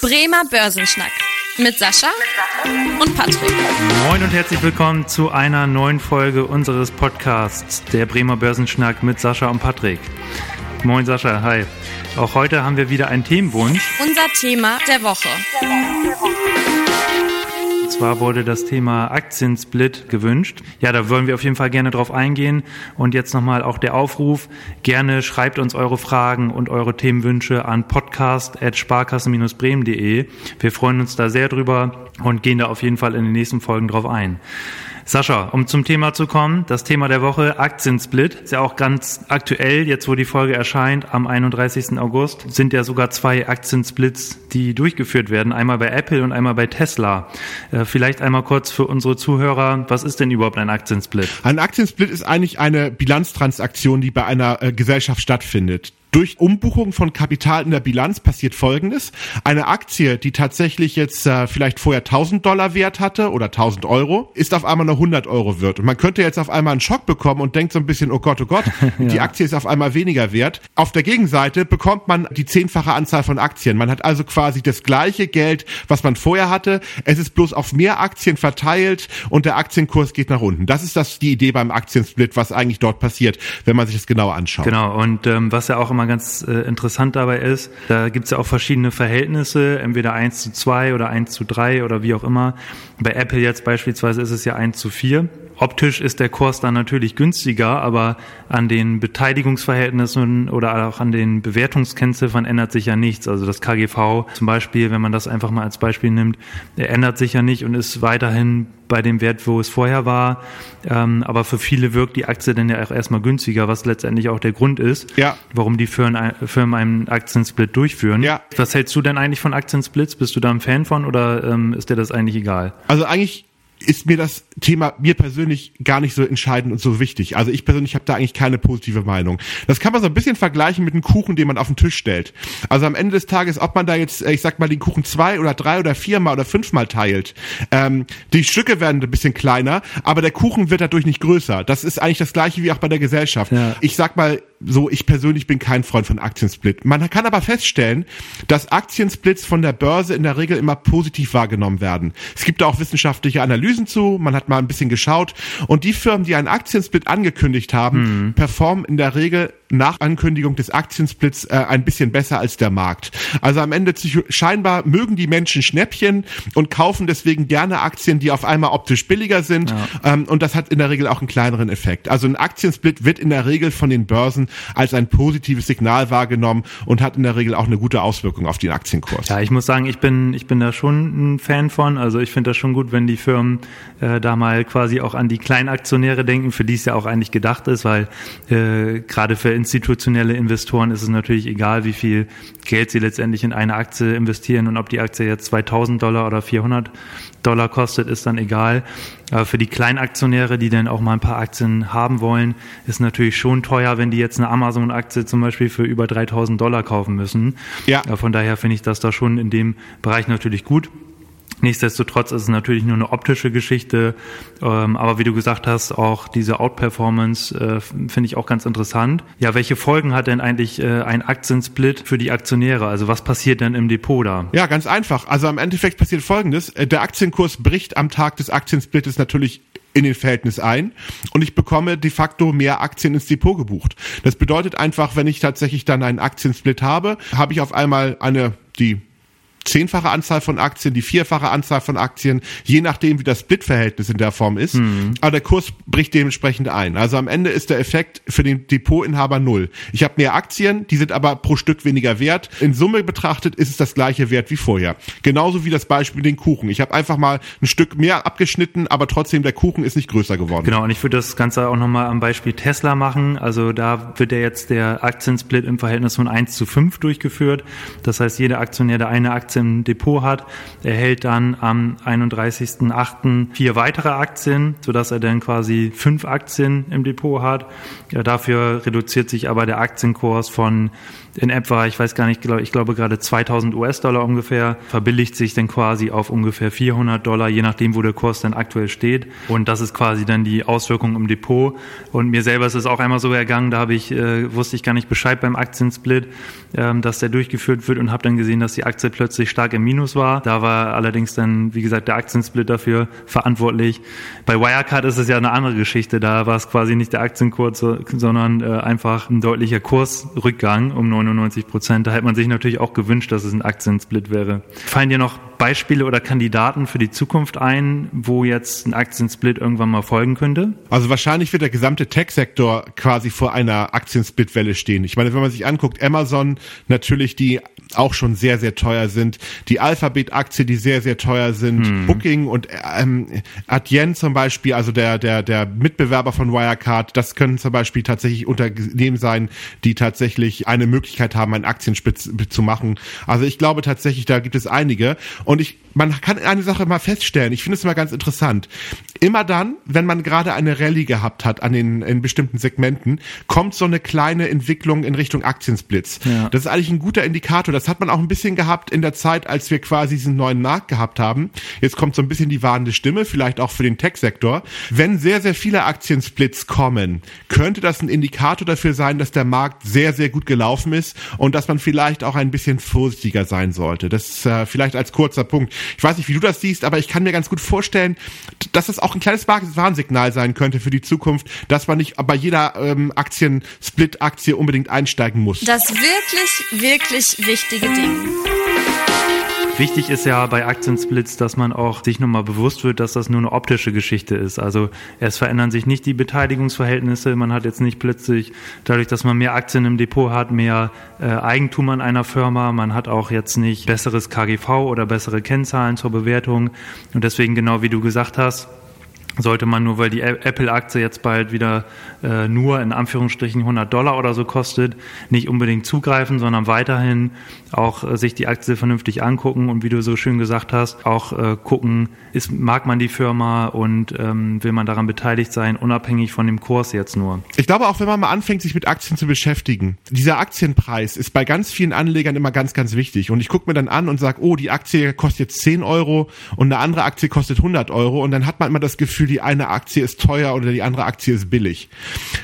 Bremer Börsenschnack mit Sascha und Patrick. Moin und herzlich willkommen zu einer neuen Folge unseres Podcasts, der Bremer Börsenschnack mit Sascha und Patrick. Moin Sascha, hi. Auch heute haben wir wieder einen Themenwunsch. Unser Thema der Woche. Und zwar wurde das Thema Aktiensplit gewünscht. Ja, da wollen wir auf jeden Fall gerne drauf eingehen. Und jetzt nochmal auch der Aufruf. Gerne schreibt uns eure Fragen und eure Themenwünsche an podcast.sparkassen-bremen.de. Wir freuen uns da sehr drüber und gehen da auf jeden Fall in den nächsten Folgen drauf ein. Sascha, um zum Thema zu kommen, das Thema der Woche, Aktiensplit, ist ja auch ganz aktuell, jetzt wo die Folge erscheint, am 31. August, sind ja sogar zwei Aktiensplits, die durchgeführt werden, einmal bei Apple und einmal bei Tesla. Äh, vielleicht einmal kurz für unsere Zuhörer, was ist denn überhaupt ein Aktiensplit? Ein Aktiensplit ist eigentlich eine Bilanztransaktion, die bei einer äh, Gesellschaft stattfindet. Durch Umbuchung von Kapital in der Bilanz passiert Folgendes. Eine Aktie, die tatsächlich jetzt äh, vielleicht vorher 1000 Dollar wert hatte oder 1000 Euro, ist auf einmal nur 100 Euro wert. Und man könnte jetzt auf einmal einen Schock bekommen und denkt so ein bisschen, oh Gott, oh Gott, ja. die Aktie ist auf einmal weniger wert. Auf der Gegenseite bekommt man die zehnfache Anzahl von Aktien. Man hat also quasi das gleiche Geld, was man vorher hatte. Es ist bloß auf mehr Aktien verteilt und der Aktienkurs geht nach unten. Das ist das die Idee beim Aktiensplit, was eigentlich dort passiert, wenn man sich das genauer anschaut. Genau, und ähm, was ja auch immer ganz äh, interessant dabei ist, da gibt es ja auch verschiedene Verhältnisse, entweder 1 zu 2 oder 1 zu 3 oder wie auch immer. Bei Apple jetzt beispielsweise ist es ja 1 zu 4. Optisch ist der Kurs dann natürlich günstiger, aber an den Beteiligungsverhältnissen oder auch an den Bewertungskennziffern ändert sich ja nichts. Also das KGV zum Beispiel, wenn man das einfach mal als Beispiel nimmt, ändert sich ja nicht und ist weiterhin bei dem Wert, wo es vorher war. Ähm, aber für viele wirkt die Aktie dann ja auch erstmal günstiger, was letztendlich auch der Grund ist, ja. warum die Firmen, Firmen einen Aktiensplit durchführen. Ja. Was hältst du denn eigentlich von Aktiensplits? Bist du da ein Fan von oder ähm, ist dir das eigentlich egal? Also eigentlich ist mir das Thema mir persönlich gar nicht so entscheidend und so wichtig. Also ich persönlich habe da eigentlich keine positive Meinung. Das kann man so ein bisschen vergleichen mit einem Kuchen, den man auf den Tisch stellt. Also am Ende des Tages, ob man da jetzt, ich sag mal, den Kuchen zwei oder drei oder viermal oder fünfmal teilt, ähm, die Stücke werden ein bisschen kleiner, aber der Kuchen wird dadurch nicht größer. Das ist eigentlich das gleiche wie auch bei der Gesellschaft. Ja. Ich sag mal, so, ich persönlich bin kein Freund von Aktiensplit. Man kann aber feststellen, dass Aktiensplits von der Börse in der Regel immer positiv wahrgenommen werden. Es gibt da auch wissenschaftliche Analysen zu, man hat mal ein bisschen geschaut und die Firmen, die einen Aktiensplit angekündigt haben, mhm. performen in der Regel nach Ankündigung des Aktiensplits äh, ein bisschen besser als der Markt. Also am Ende scheinbar mögen die Menschen Schnäppchen und kaufen deswegen gerne Aktien, die auf einmal optisch billiger sind ja. ähm, und das hat in der Regel auch einen kleineren Effekt. Also ein Aktiensplit wird in der Regel von den Börsen als ein positives Signal wahrgenommen und hat in der Regel auch eine gute Auswirkung auf den Aktienkurs. Ja, ich muss sagen, ich bin ich bin da schon ein Fan von. Also ich finde das schon gut, wenn die Firmen äh, da mal quasi auch an die Kleinaktionäre denken, für die es ja auch eigentlich gedacht ist, weil äh, gerade für institutionelle Investoren ist es natürlich egal, wie viel Geld sie letztendlich in eine Aktie investieren und ob die Aktie jetzt 2000 Dollar oder 400 Dollar kostet, ist dann egal. Aber für die Kleinaktionäre, die dann auch mal ein paar Aktien haben wollen, ist natürlich schon teuer, wenn die jetzt eine Amazon-Aktie zum Beispiel für über 3000 Dollar kaufen müssen. Ja. Von daher finde ich das da schon in dem Bereich natürlich gut. Nichtsdestotrotz ist es natürlich nur eine optische Geschichte, ähm, aber wie du gesagt hast, auch diese Outperformance äh, finde ich auch ganz interessant. Ja, welche Folgen hat denn eigentlich äh, ein Aktiensplit für die Aktionäre? Also was passiert denn im Depot da? Ja, ganz einfach. Also im Endeffekt passiert Folgendes. Äh, der Aktienkurs bricht am Tag des Aktiensplittes natürlich in den Verhältnis ein und ich bekomme de facto mehr Aktien ins Depot gebucht. Das bedeutet einfach, wenn ich tatsächlich dann einen Aktiensplit habe, habe ich auf einmal eine die zehnfache Anzahl von Aktien, die vierfache Anzahl von Aktien, je nachdem, wie das Split-Verhältnis in der Form ist. Mhm. Aber der Kurs bricht dementsprechend ein. Also am Ende ist der Effekt für den Depotinhaber null. Ich habe mehr Aktien, die sind aber pro Stück weniger wert. In Summe betrachtet ist es das gleiche Wert wie vorher. Genauso wie das Beispiel den Kuchen. Ich habe einfach mal ein Stück mehr abgeschnitten, aber trotzdem der Kuchen ist nicht größer geworden. Genau, und ich würde das Ganze auch nochmal am Beispiel Tesla machen. Also da wird ja jetzt der Aktiensplit im Verhältnis von 1 zu 5 durchgeführt. Das heißt, jeder Aktionär, der eine Aktie im Depot hat, erhält dann am 31.08. vier weitere Aktien, sodass er dann quasi fünf Aktien im Depot hat. Ja, dafür reduziert sich aber der Aktienkurs von in etwa, ich weiß gar nicht, ich glaube gerade 2000 US-Dollar ungefähr, verbilligt sich dann quasi auf ungefähr 400 Dollar, je nachdem, wo der Kurs dann aktuell steht. Und das ist quasi dann die Auswirkung im Depot. Und mir selber ist es auch einmal so ergangen, da habe ich, äh, wusste ich gar nicht Bescheid beim Aktiensplit, ähm, dass der durchgeführt wird und habe dann gesehen, dass die Aktie plötzlich stark im Minus war. Da war allerdings dann, wie gesagt, der Aktiensplit dafür verantwortlich. Bei Wirecard ist es ja eine andere Geschichte. Da war es quasi nicht der Aktienkurs, sondern äh, einfach ein deutlicher Kursrückgang um 99 Prozent. Da hätte man sich natürlich auch gewünscht, dass es ein Aktiensplit wäre. Fallen dir noch Beispiele oder Kandidaten für die Zukunft ein, wo jetzt ein Aktiensplit irgendwann mal folgen könnte? Also wahrscheinlich wird der gesamte Tech-Sektor quasi vor einer Aktiensplitwelle stehen. Ich meine, wenn man sich anguckt, Amazon natürlich die auch schon sehr, sehr teuer sind. Die Alphabet-Aktie, die sehr, sehr teuer sind. Hm. Booking und ähm, Adyen zum Beispiel, also der, der, der Mitbewerber von Wirecard, das können zum Beispiel tatsächlich Unternehmen sein, die tatsächlich eine Möglichkeit haben, einen Aktienspitz zu machen. Also ich glaube tatsächlich, da gibt es einige. Und ich man kann eine Sache mal feststellen, ich finde es immer ganz interessant. Immer dann, wenn man gerade eine Rallye gehabt hat an den in bestimmten Segmenten, kommt so eine kleine Entwicklung in Richtung Aktiensplits. Ja. Das ist eigentlich ein guter Indikator. Das hat man auch ein bisschen gehabt in der Zeit, als wir quasi diesen neuen Markt gehabt haben. Jetzt kommt so ein bisschen die warnende Stimme, vielleicht auch für den Tech-Sektor. Wenn sehr, sehr viele Aktiensplits kommen, könnte das ein Indikator dafür sein, dass der Markt sehr, sehr gut gelaufen ist und dass man vielleicht auch ein bisschen vorsichtiger sein sollte. Das ist äh, vielleicht als kurzer Punkt. Ich weiß nicht, wie du das siehst, aber ich kann mir ganz gut vorstellen, dass das auch ein kleines Warnsignal sein könnte für die Zukunft, dass man nicht bei jeder ähm, Aktien-Split-Aktie unbedingt einsteigen muss. Das wirklich, wirklich wichtige Ding. Wichtig ist ja bei Aktiensplits, dass man auch sich nochmal bewusst wird, dass das nur eine optische Geschichte ist. Also es verändern sich nicht die Beteiligungsverhältnisse. Man hat jetzt nicht plötzlich, dadurch, dass man mehr Aktien im Depot hat, mehr äh, Eigentum an einer Firma. Man hat auch jetzt nicht besseres KGV oder bessere Kennzahlen zur Bewertung. Und deswegen, genau wie du gesagt hast, sollte man nur, weil die Apple-Aktie jetzt bald wieder äh, nur in Anführungsstrichen 100 Dollar oder so kostet, nicht unbedingt zugreifen, sondern weiterhin auch äh, sich die Aktie vernünftig angucken und wie du so schön gesagt hast, auch äh, gucken, ist, mag man die Firma und ähm, will man daran beteiligt sein, unabhängig von dem Kurs jetzt nur. Ich glaube auch, wenn man mal anfängt, sich mit Aktien zu beschäftigen, dieser Aktienpreis ist bei ganz vielen Anlegern immer ganz, ganz wichtig. Und ich gucke mir dann an und sage, oh, die Aktie kostet jetzt 10 Euro und eine andere Aktie kostet 100 Euro und dann hat man immer das Gefühl, die eine Aktie ist teuer oder die andere Aktie ist billig.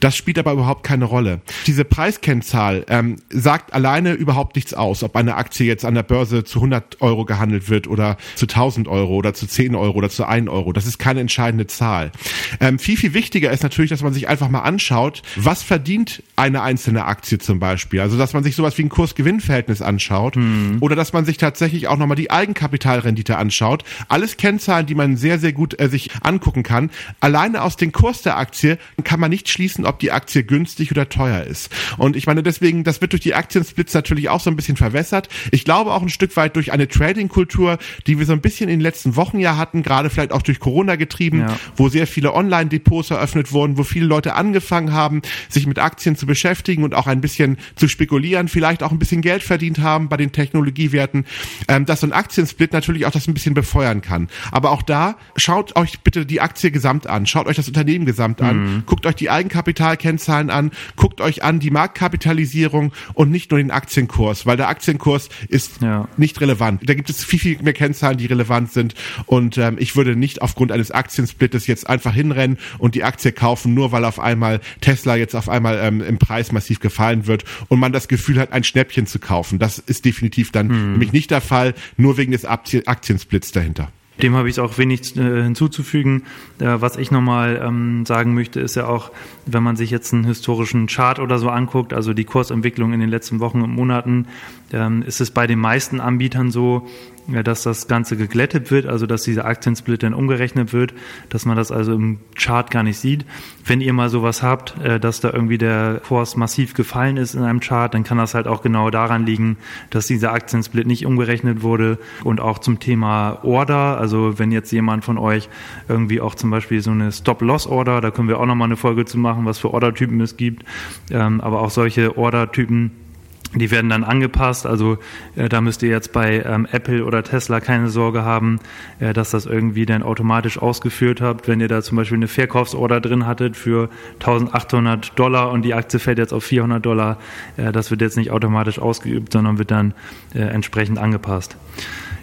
Das spielt aber überhaupt keine Rolle. Diese Preiskennzahl ähm, sagt alleine überhaupt nichts aus, ob eine Aktie jetzt an der Börse zu 100 Euro gehandelt wird oder zu 1000 Euro oder zu 10 Euro oder zu 1 Euro. Das ist keine entscheidende Zahl. Ähm, viel, viel wichtiger ist natürlich, dass man sich einfach mal anschaut, was verdient eine einzelne Aktie zum Beispiel. Also, dass man sich sowas wie ein Kurs-Gewinn-Verhältnis anschaut hm. oder dass man sich tatsächlich auch nochmal die Eigenkapitalrendite anschaut. Alles Kennzahlen, die man sehr, sehr gut äh, sich angucken kann. Alleine aus dem Kurs der Aktie kann man nicht schließen, ob die Aktie günstig oder teuer ist. Und ich meine, deswegen, das wird durch die Aktiensplits natürlich auch so ein bisschen verwässert. Ich glaube auch ein Stück weit durch eine Trading-Kultur, die wir so ein bisschen in den letzten Wochen ja hatten, gerade vielleicht auch durch Corona getrieben, ja. wo sehr viele Online-Depots eröffnet wurden, wo viele Leute angefangen haben, sich mit Aktien zu beschäftigen und auch ein bisschen zu spekulieren, vielleicht auch ein bisschen Geld verdient haben bei den Technologiewerten, ähm, dass so ein Aktiensplit natürlich auch das ein bisschen befeuern kann. Aber auch da schaut euch bitte die Aktie gesamt an, schaut euch das Unternehmen gesamt an, mhm. guckt euch die Eigenkapitalkennzahlen an, guckt euch an die Marktkapitalisierung und nicht nur den Aktienkurs, weil der Aktienkurs ist ja. nicht relevant. Da gibt es viel, viel mehr Kennzahlen, die relevant sind und ähm, ich würde nicht aufgrund eines Aktiensplittes jetzt einfach hinrennen und die Aktie kaufen, nur weil auf einmal Tesla jetzt auf einmal ähm, im Preis massiv gefallen wird und man das Gefühl hat, ein Schnäppchen zu kaufen. Das ist definitiv dann mhm. nämlich nicht der Fall, nur wegen des Aktiensplits dahinter. Dem habe ich auch wenig äh, hinzuzufügen. Äh, was ich nochmal ähm, sagen möchte, ist ja auch, wenn man sich jetzt einen historischen Chart oder so anguckt, also die Kursentwicklung in den letzten Wochen und Monaten, ähm, ist es bei den meisten Anbietern so, dass das Ganze geglättet wird, also dass dieser Aktiensplit dann umgerechnet wird, dass man das also im Chart gar nicht sieht. Wenn ihr mal sowas habt, äh, dass da irgendwie der Kurs massiv gefallen ist in einem Chart, dann kann das halt auch genau daran liegen, dass dieser Aktiensplit nicht umgerechnet wurde und auch zum Thema Order, also wenn jetzt jemand von euch irgendwie auch zum Beispiel so eine Stop-Loss-Order, da können wir auch nochmal eine Folge zu machen, was für Ordertypen es gibt, ähm, aber auch solche Ordertypen Die werden dann angepasst. Also äh, da müsst ihr jetzt bei ähm, Apple oder Tesla keine Sorge haben, äh, dass das irgendwie dann automatisch ausgeführt habt. Wenn ihr da zum Beispiel eine Verkaufsorder drin hattet für 1800 Dollar und die Aktie fällt jetzt auf 400 Dollar, äh, das wird jetzt nicht automatisch ausgeübt, sondern wird dann äh, entsprechend angepasst.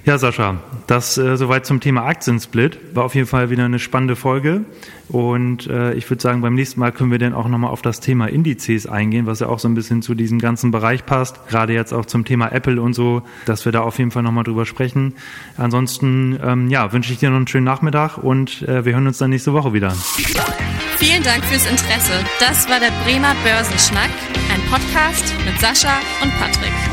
Ja, Sascha, das äh, soweit zum Thema Aktiensplit. War auf jeden Fall wieder eine spannende Folge. Und äh, ich würde sagen, beim nächsten Mal können wir dann auch nochmal auf das Thema Indizes eingehen, was ja auch so ein bisschen zu diesem ganzen Bereich passt. Gerade jetzt auch zum Thema Apple und so, dass wir da auf jeden Fall nochmal drüber sprechen. Ansonsten, ähm, ja, wünsche ich dir noch einen schönen Nachmittag und äh, wir hören uns dann nächste Woche wieder. Vielen Dank fürs Interesse. Das war der Bremer Börsenschnack, ein Podcast mit Sascha und Patrick.